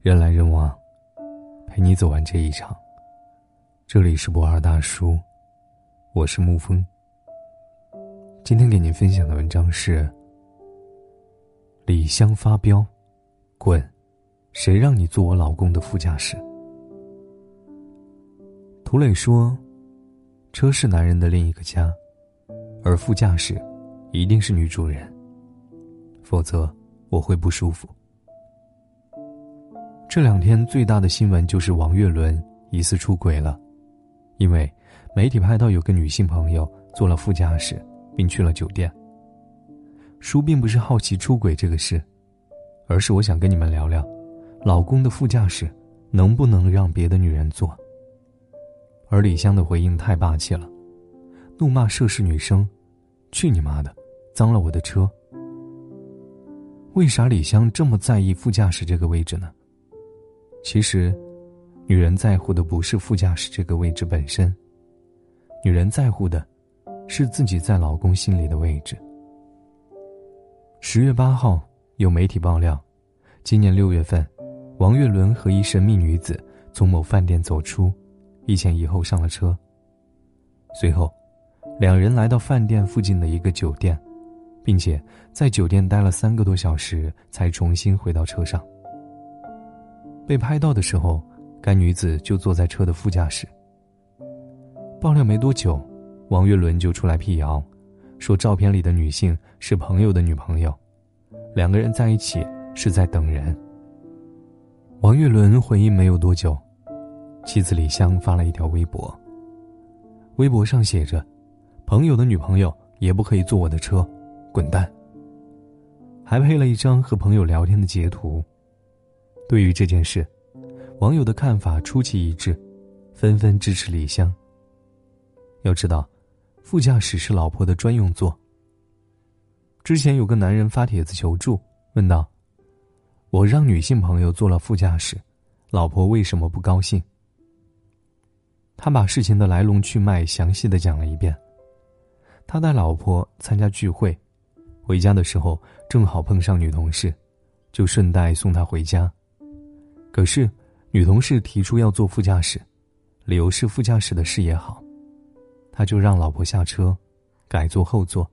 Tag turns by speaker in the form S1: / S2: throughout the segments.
S1: 人来人往，陪你走完这一场。这里是博二大叔，我是沐风。今天给您分享的文章是：李湘发飙，滚！谁让你坐我老公的副驾驶？涂磊说：“车是男人的另一个家，而副驾驶一定是女主人，否则我会不舒服。”这两天最大的新闻就是王岳伦疑似出轨了，因为媒体拍到有个女性朋友坐了副驾驶，并去了酒店。叔并不是好奇出轨这个事，而是我想跟你们聊聊，老公的副驾驶能不能让别的女人坐。而李湘的回应太霸气了，怒骂涉事女生：“去你妈的，脏了我的车！”为啥李湘这么在意副驾驶这个位置呢？其实，女人在乎的不是副驾驶这个位置本身，女人在乎的，是自己在老公心里的位置。十月八号，有媒体爆料，今年六月份，王岳伦和一神秘女子从某饭店走出，一前一后上了车。随后，两人来到饭店附近的一个酒店，并且在酒店待了三个多小时，才重新回到车上。被拍到的时候，该女子就坐在车的副驾驶。爆料没多久，王岳伦就出来辟谣，说照片里的女性是朋友的女朋友，两个人在一起是在等人。王岳伦回应没有多久，妻子李湘发了一条微博。微博上写着：“朋友的女朋友也不可以坐我的车，滚蛋。”还配了一张和朋友聊天的截图。对于这件事，网友的看法出奇一致，纷纷支持李湘。要知道，副驾驶是老婆的专用座。之前有个男人发帖子求助，问道：“我让女性朋友坐了副驾驶，老婆为什么不高兴？”他把事情的来龙去脉详细的讲了一遍。他带老婆参加聚会，回家的时候正好碰上女同事，就顺带送她回家。可是，女同事提出要坐副驾驶，理由是副驾驶的视野好，他就让老婆下车，改坐后座。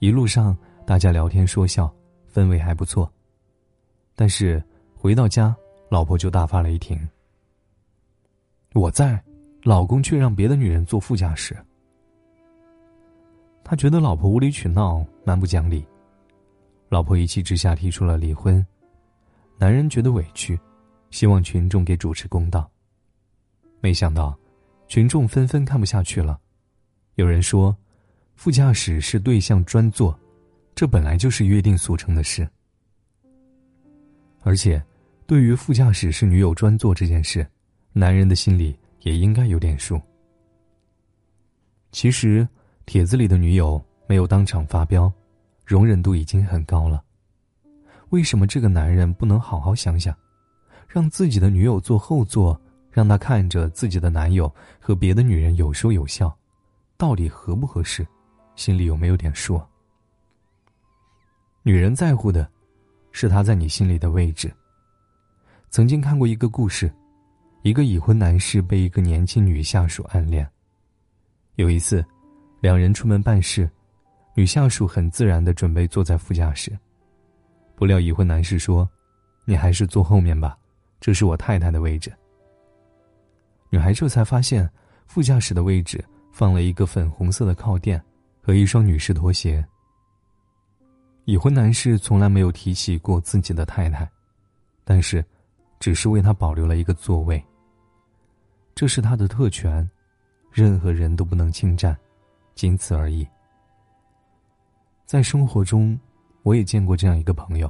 S1: 一路上大家聊天说笑，氛围还不错。但是回到家，老婆就大发雷霆。我在，老公却让别的女人坐副驾驶。他觉得老婆无理取闹，蛮不讲理，老婆一气之下提出了离婚。男人觉得委屈。希望群众给主持公道。没想到，群众纷纷看不下去了。有人说，副驾驶是对象专座，这本来就是约定俗成的事。而且，对于副驾驶是女友专座这件事，男人的心里也应该有点数。其实，帖子里的女友没有当场发飙，容忍度已经很高了。为什么这个男人不能好好想想？让自己的女友坐后座，让她看着自己的男友和别的女人有说有笑，到底合不合适？心里有没有点数？女人在乎的，是他在你心里的位置。曾经看过一个故事，一个已婚男士被一个年轻女下属暗恋。有一次，两人出门办事，女下属很自然的准备坐在副驾驶，不料已婚男士说：“你还是坐后面吧。”这是我太太的位置。女孩这才发现，副驾驶的位置放了一个粉红色的靠垫和一双女士拖鞋。已婚男士从来没有提起过自己的太太，但是，只是为她保留了一个座位。这是他的特权，任何人都不能侵占，仅此而已。在生活中，我也见过这样一个朋友，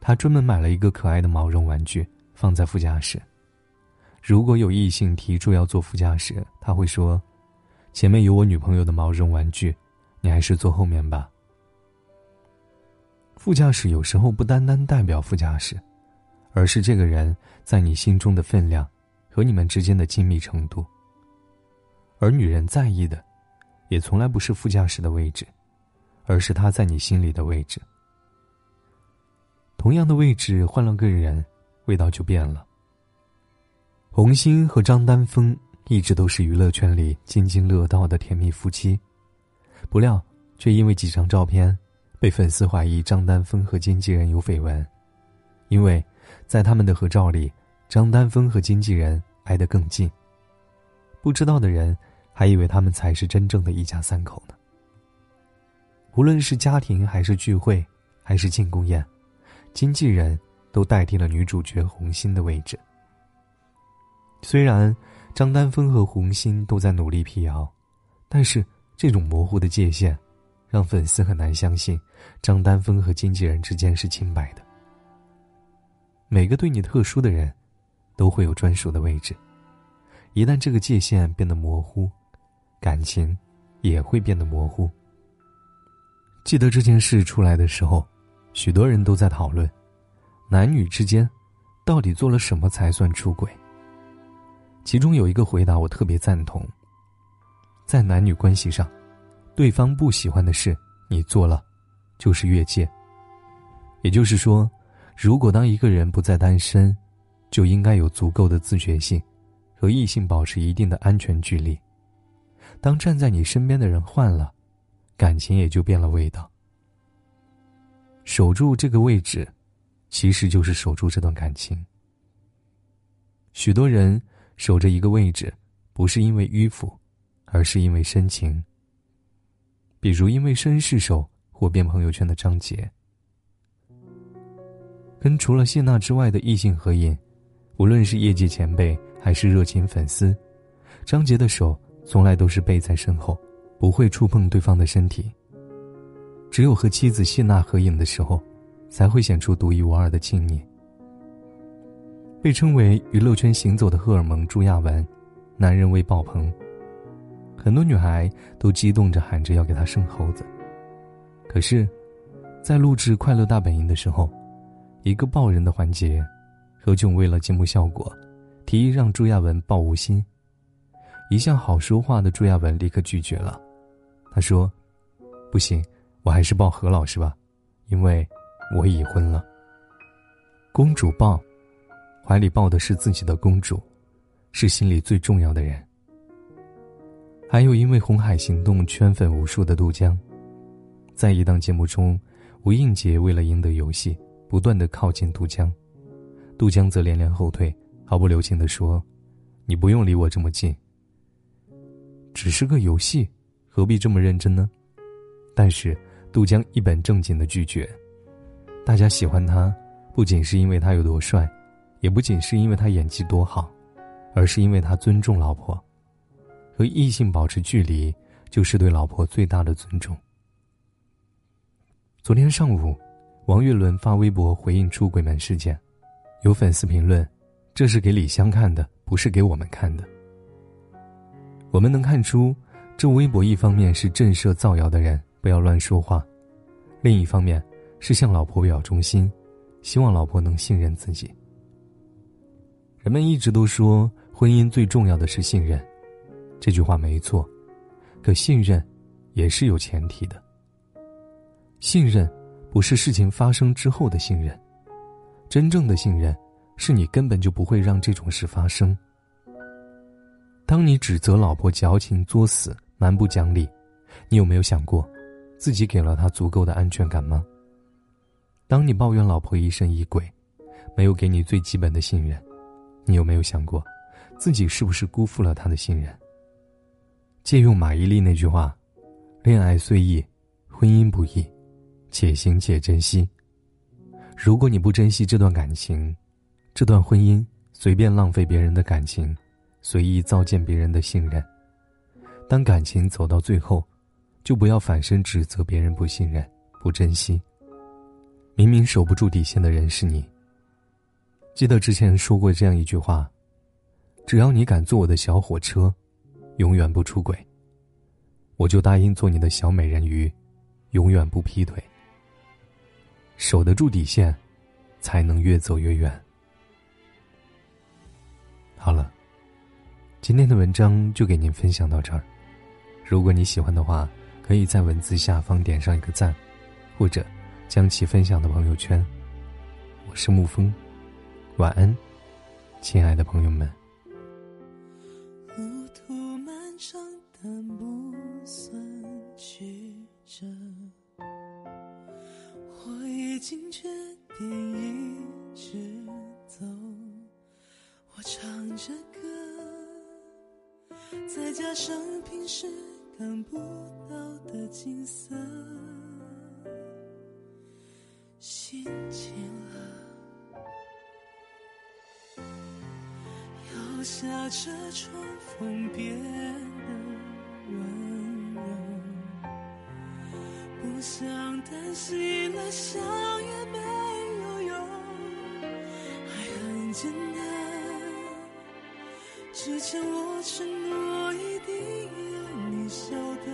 S1: 他专门买了一个可爱的毛绒玩具。放在副驾驶。如果有异性提出要坐副驾驶，他会说：“前面有我女朋友的毛绒玩具，你还是坐后面吧。”副驾驶有时候不单单代表副驾驶，而是这个人在你心中的分量和你们之间的亲密程度。而女人在意的，也从来不是副驾驶的位置，而是他在你心里的位置。同样的位置换了个人。味道就变了。红星和张丹峰一直都是娱乐圈里津津乐道的甜蜜夫妻，不料却因为几张照片，被粉丝怀疑张丹峰和经纪人有绯闻。因为，在他们的合照里，张丹峰和经纪人挨得更近。不知道的人还以为他们才是真正的一家三口呢。无论是家庭还是聚会，还是庆功宴，经纪人都代替了女主角红心的位置。虽然张丹峰和红心都在努力辟谣，但是这种模糊的界限，让粉丝很难相信张丹峰和经纪人之间是清白的。每个对你特殊的人，都会有专属的位置。一旦这个界限变得模糊，感情也会变得模糊。记得这件事出来的时候，许多人都在讨论，男女之间到底做了什么才算出轨。其中有一个回答我特别赞同。在男女关系上，对方不喜欢的事你做了，就是越界。也就是说，如果当一个人不再单身，就应该有足够的自觉性，和异性保持一定的安全距离。当站在你身边的人换了。感情也就变了味道。守住这个位置，其实就是守住这段感情。许多人守着一个位置，不是因为迂腐，而是因为深情。比如因为绅士手火遍朋友圈的张杰，跟除了谢娜之外的异性合影，无论是业界前辈还是热情粉丝，张杰的手从来都是背在身后。不会触碰对方的身体。只有和妻子谢娜合影的时候，才会显出独一无二的亲昵。被称为娱乐圈行走的荷尔蒙朱亚文，男人味爆棚。很多女孩都激动着喊着要给他生猴子。可是，在录制《快乐大本营》的时候，一个抱人的环节，何炅为了节目效果，提议让朱亚文抱吴昕。一向好说话的朱亚文立刻拒绝了。他说：“不行，我还是抱何老师吧，因为我已婚了。公主抱，怀里抱的是自己的公主，是心里最重要的人。还有因为《红海行动》圈粉无数的杜江，在一档节目中，吴映洁为了赢得游戏，不断的靠近杜江，杜江则连连后退，毫不留情的说：‘你不用离我这么近，只是个游戏。’”何必这么认真呢？但是杜江一本正经的拒绝。大家喜欢他，不仅是因为他有多帅，也不仅是因为他演技多好，而是因为他尊重老婆。和异性保持距离，就是对老婆最大的尊重。昨天上午，王岳伦发微博回应出轨门事件，有粉丝评论：“这是给李湘看的，不是给我们看的。”我们能看出。这微博一方面是震慑造谣的人不要乱说话，另一方面是向老婆表忠心，希望老婆能信任自己。人们一直都说婚姻最重要的是信任，这句话没错，可信任也是有前提的。信任不是事情发生之后的信任，真正的信任是你根本就不会让这种事发生。当你指责老婆矫情作死，蛮不讲理，你有没有想过，自己给了她足够的安全感吗？当你抱怨老婆疑神疑鬼，没有给你最基本的信任，你有没有想过，自己是不是辜负了他的信任？借用马伊琍那句话：“恋爱虽易，婚姻不易，且行且珍惜。”如果你不珍惜这段感情，这段婚姻随便浪费别人的感情，随意糟践别人的信任。当感情走到最后，就不要反身指责别人不信任、不珍惜。明明守不住底线的人是你。记得之前说过这样一句话：“只要你敢坐我的小火车，永远不出轨，我就答应做你的小美人鱼，永远不劈腿。”守得住底线，才能越走越远。好了，今天的文章就给您分享到这儿。如果你喜欢的话，可以在文字下方点上一个赞，或者将其分享到朋友圈。我是沐风。晚安，亲爱的朋友们。
S2: 路途漫长，但不算曲折。我已经决定一直走。我唱着歌，再加上平时看不到的景色，下车窗，风变得温柔，不想担心了，想也没有用。爱很简单，之前我承诺一定要你晓得，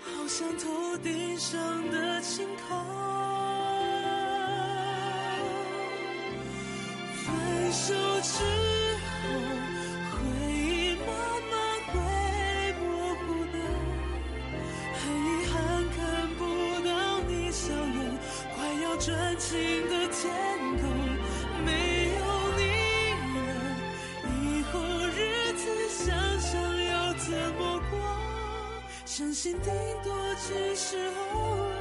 S2: 好像头顶上的晴空。之后，回忆慢慢会模糊的，很遗憾看不到你笑容，快要转晴的天空，没有你了，以后日子想想要怎么过？相信顶多只是偶尔。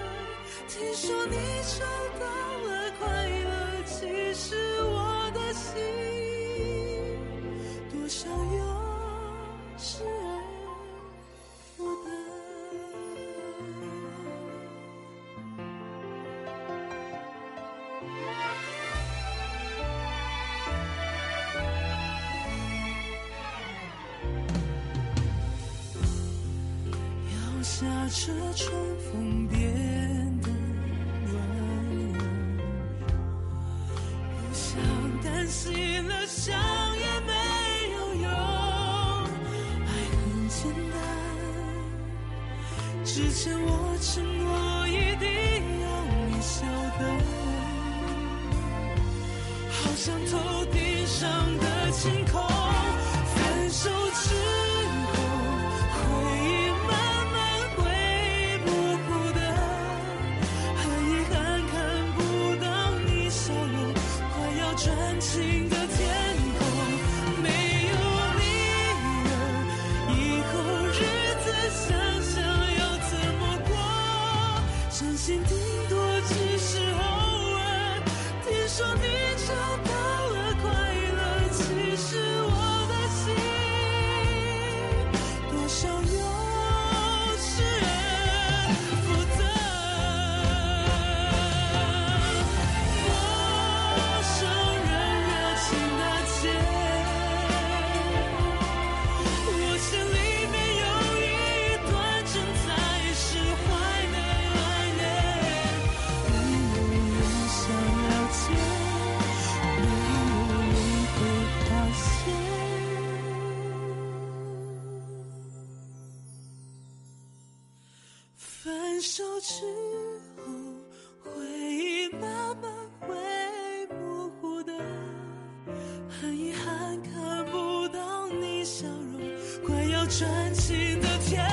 S2: 听说你找到了快乐，其实我的心摇下车窗，风变得温柔。不想担心了，想也没有用。爱很简单，之前我承诺一定要你晓得。好像头顶上的晴空，多只是偶尔。听说你找到专心的跳